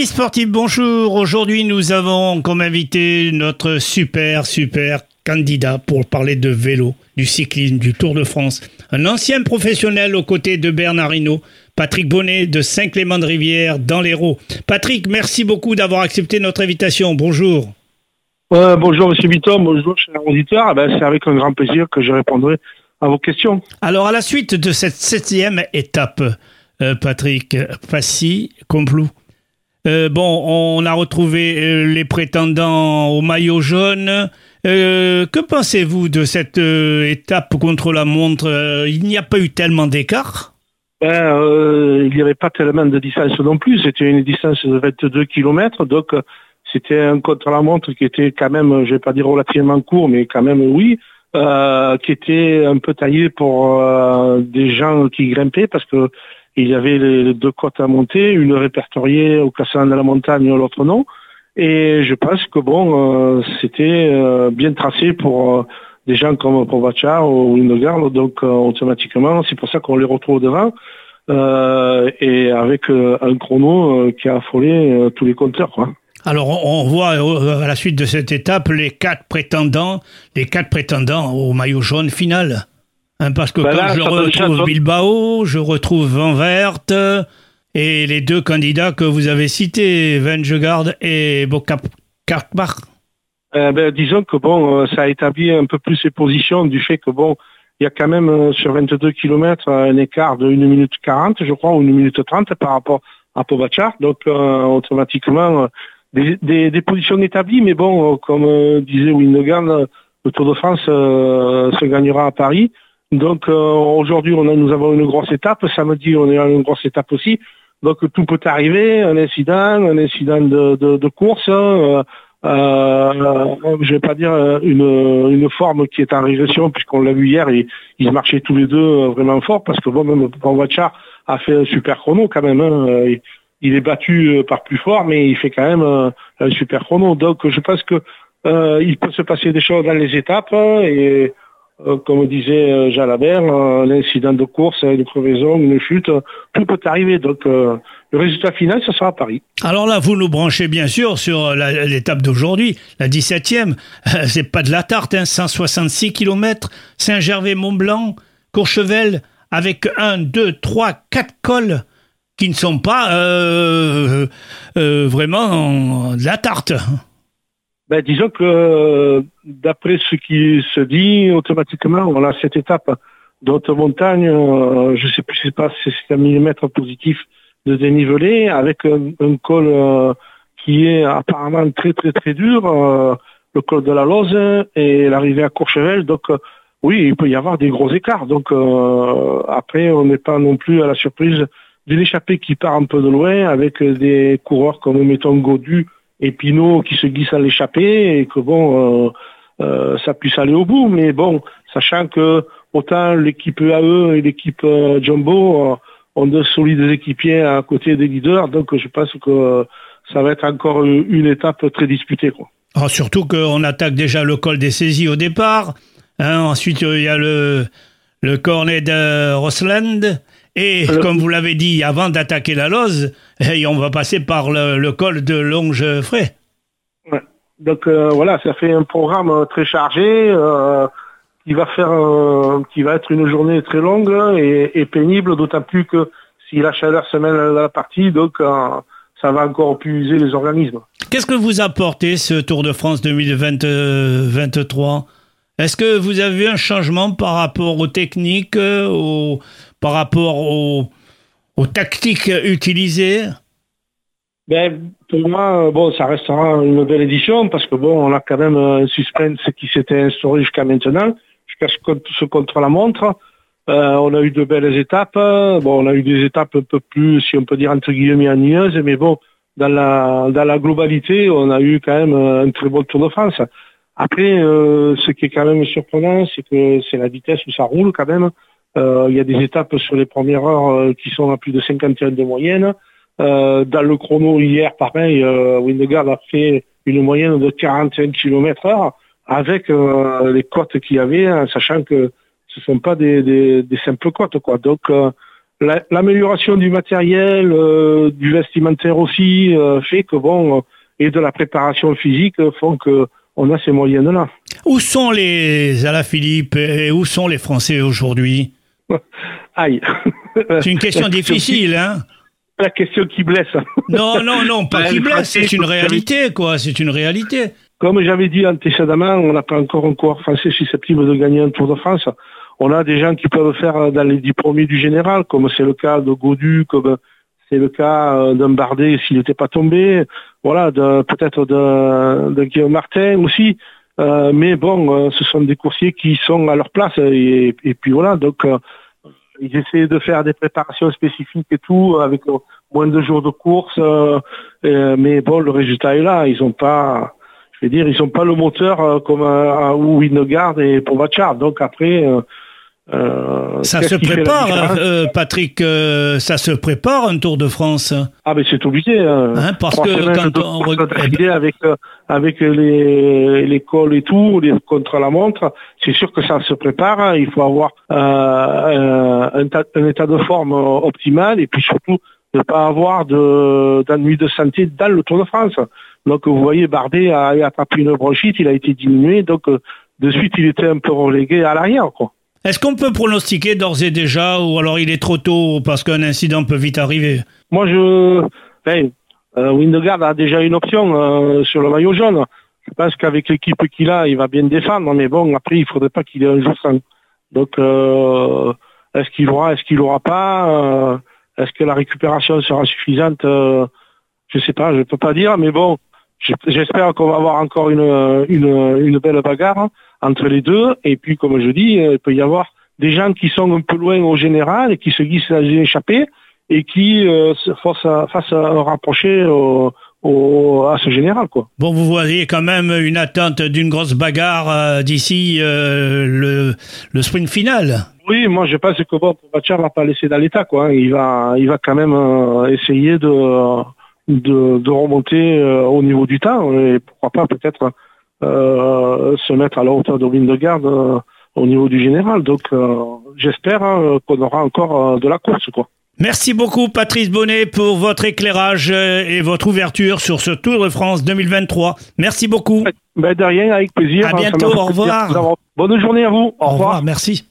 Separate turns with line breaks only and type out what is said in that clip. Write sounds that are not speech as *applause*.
Amis sportifs, bonjour. Aujourd'hui, nous avons comme invité notre super, super candidat pour parler de vélo, du cyclisme, du Tour de France. Un ancien professionnel aux côtés de Bernard Hinault, Patrick Bonnet de Saint-Clément-de-Rivière dans l'Hérault. Patrick, merci beaucoup d'avoir accepté notre invitation. Bonjour.
bonjour Monsieur Bitton, bonjour chers auditeurs. Ah ben, c'est avec un grand plaisir que je répondrai à vos questions.
Alors à la suite de cette septième étape, euh, Patrick, Passy, Complou, euh, bon, on a retrouvé euh, les prétendants au maillot jaune. Euh, que pensez-vous de cette étape contre la montre Il n'y a pas eu tellement d'écart?
Ben, Il n'y avait pas tellement de distance non plus. C'était une distance de 22 km. Donc, c'était un contre-la-montre qui était quand même, je vais pas dire relativement court, mais quand même oui, qui était un peu taillé pour des gens qui grimpaient parce que il y avait les, deux côtes à monter, une répertoriée au classement de la montagne, l'autre non. Et je pense que bon, euh, c'était euh, bien tracé pour euh, des gens comme Pogacar ou Windegarde, donc automatiquement, c'est pour ça qu'on les retrouve devant. et avec un chrono qui a affolé tous les compteurs.
Alors on voit à la suite de cette étape les quatre prétendants, les quatre prétendants au maillot jaune final. Hein, parce que ben quand je retrouve Bilbao, je retrouve Van Verte et les deux candidats que vous avez cités, Vengegaard et Bocap-Kartbach.
Eh ben, disons que bon, euh, ça a établi un peu plus ses positions du fait que bon, il y a quand même euh, sur 22 km un écart de 1 minute 40, je crois, ou 1 minute 30 par rapport à Pogacar. Donc euh, automatiquement, des, positions établies, mais bon, comme disait Windegan, le Tour de France se gagnera à Paris. Donc euh, aujourd'hui, on a, nous avons une grosse étape. Samedi, on est à une grosse étape aussi. Donc tout peut arriver, un incident, un incident de, de, de course. Euh, euh, je vais pas dire une, une forme qui est en régression puisqu'on l'a vu hier, et, ils marchaient tous les deux euh, vraiment fort parce que bon, même Pogacar a fait un super chrono quand même. Hein. Il est battu par plus fort, mais il fait quand même un super chrono. Donc je pense que il peut se passer des choses dans les étapes et euh, comme disait euh, Jalabert, euh, l'incident de course, une crevaison, une chute, tout peut arriver. Donc le résultat final, ce sera à Paris.
Alors là, vous nous branchez bien sûr sur l'étape d'aujourd'hui, la 17e. C'est pas de la tarte, hein, 166 km, Saint-Gervais-Mont-Blanc, Courchevel, avec 1, 2, 3, 4 cols qui ne sont pas vraiment de la tarte
ben, disons que d'après ce qui se dit, automatiquement, on a cette étape d'autres montagne, euh, je sais plus, pas si c'est un millimètre positif de dénivelé, avec un, col euh, qui est apparemment très très très dur, euh, le col de la Loze et l'arrivée à Courchevel. Donc oui, il peut y avoir des gros écarts. Donc après, on n'est pas non plus à la surprise d'une échappée qui part un peu de loin, avec des coureurs comme mettons Godu et Pinot qui se glisse à l'échappée et que bon, euh, euh, ça puisse aller au bout. Mais bon, sachant que autant l'équipe AE et l'équipe euh, Jumbo ont de solides équipiers à côté des leaders, donc je pense que ça va être encore une étape très disputée. Quoi.
Ah, surtout qu'on attaque déjà le col des saisies au départ. Hein. ensuite, il y a le, le cornet de Rosland. Et comme vous l'avez dit, avant d'attaquer la Loze, eh, on va passer par le, col de Longefray.
Donc euh, voilà, ça fait un programme euh, très chargé euh, qui va faire, qui va être une journée très longue et, pénible, d'autant plus que si la chaleur se mêle à la partie, donc ça va encore puiser les organismes.
Qu'est-ce que vous apportez ce Tour de France 2023 Est-ce que vous avez vu un changement par rapport aux techniques, aux par rapport aux, tactiques utilisées?
Ben, pour moi, bon, ça restera une belle édition parce que bon, on a quand même un suspense qui s'était instauré jusqu'à maintenant, jusqu'à ce contre-la-montre. Euh, on a eu de belles étapes. Bon, on a eu des étapes un peu plus, si on peut dire entre guillemets, ennuyeuses, mais bon, dans la dans la globalité, on a eu quand même un très bon Tour de France. Après, euh, ce qui est quand même surprenant, c'est que c'est la vitesse où ça roule quand même. Euh, il y a des étapes sur les premières heures qui sont à plus de 51 de moyenne. Euh, dans le chrono hier, pareil, Windegaard a fait une moyenne de 41 km heure avec les côtes qu'il y avait, sachant que ce sont pas des, des, simples côtes. Quoi. Donc l'amélioration du matériel, du vestimentaire aussi, fait que bon, et de la préparation physique font que on a ces moyens-là.
Où sont les Philippe et où sont les Français aujourd'hui? *laughs*
Aïe.
C'est une question *laughs* difficile, hein
La question qui blesse. *laughs*
Non, non, non, pas qui blesse, c'est une réalité, quoi, c'est une réalité.
Comme j'avais dit antécédemment, on n'a pas encore un coureur français susceptible de gagner un Tour de France. On a des gens qui peuvent faire dans les dix premiers du général, comme c'est le cas de Godu, comme c'est le cas euh, d'un Bardet s'il n'était pas tombé. Voilà, peut-être de, de, Guillaume Martin aussi. Euh, mais bon, euh, ce sont des coursiers qui sont à leur place. Et, puis voilà, donc ils essaient de faire des préparations spécifiques et tout, avec moins de jours de course. mais bon, le résultat est là. Ils n'ont pas, je vais dire, ils n'ont pas le moteur comme à, ou Winogard et Pogacar. Donc après,
euh, ça se prépare, euh, Patrick, euh, ça se prépare un Tour de France.
Ah mais c'est obligé. Hein,
hein parce que quand on regarde
avec avec les les cols et tout, les contre la montre, c'est sûr que ça se prépare. Hein. Il faut avoir un, un, état de forme optimal et puis surtout ne pas avoir de d'ennui de santé dans le Tour de France. Donc vous voyez, Bardet a, a attrapé une bronchite, il a été diminué, donc de suite il était un peu relégué à l'arrière quoi.
Est-ce qu'on peut pronostiquer d'ores et déjà, ou alors il est trop tôt parce qu'un incident peut vite arriver?
Moi, je. Euh, Windegaard a déjà une option euh, sur le maillot jaune. Je pense qu'avec l'équipe qu'il a, il va bien défendre, mais bon, après, il faudrait pas qu'il ait un jour sans. Donc, euh, est-ce qu'il aura, est-ce qu'il aura pas Est-ce que la récupération sera suffisante Je sais pas, je peux pas dire, mais bon, j'espère qu'on va avoir encore une belle bagarre entre les deux. Et puis, comme je dis, euh, il peut y avoir des gens qui sont un peu loin au général et qui se glissent à échapper et qui euh, fassent, un rapprocher au, à ce général. Quoi.
Bon, vous voyez quand même une attente d'une grosse bagarre euh, d'ici le, le sprint final.
Oui, moi je pense que bon, ne va pas laisser dans l'état. Quoi. Hein. Il, va, il va quand même essayer de, de, de remonter au niveau du temps et pourquoi pas peut-être euh, se mettre à la hauteur de Windegarde euh, au niveau du général. Donc euh, j'espère hein, qu'on aura encore de la course. quoi.
Merci beaucoup Patrice Bonnet pour votre éclairage et votre ouverture sur ce Tour de France 2023. Merci beaucoup.
Ben de rien, avec plaisir.
À bientôt, au revoir.
Bonne journée à vous.
Au, revoir. Merci.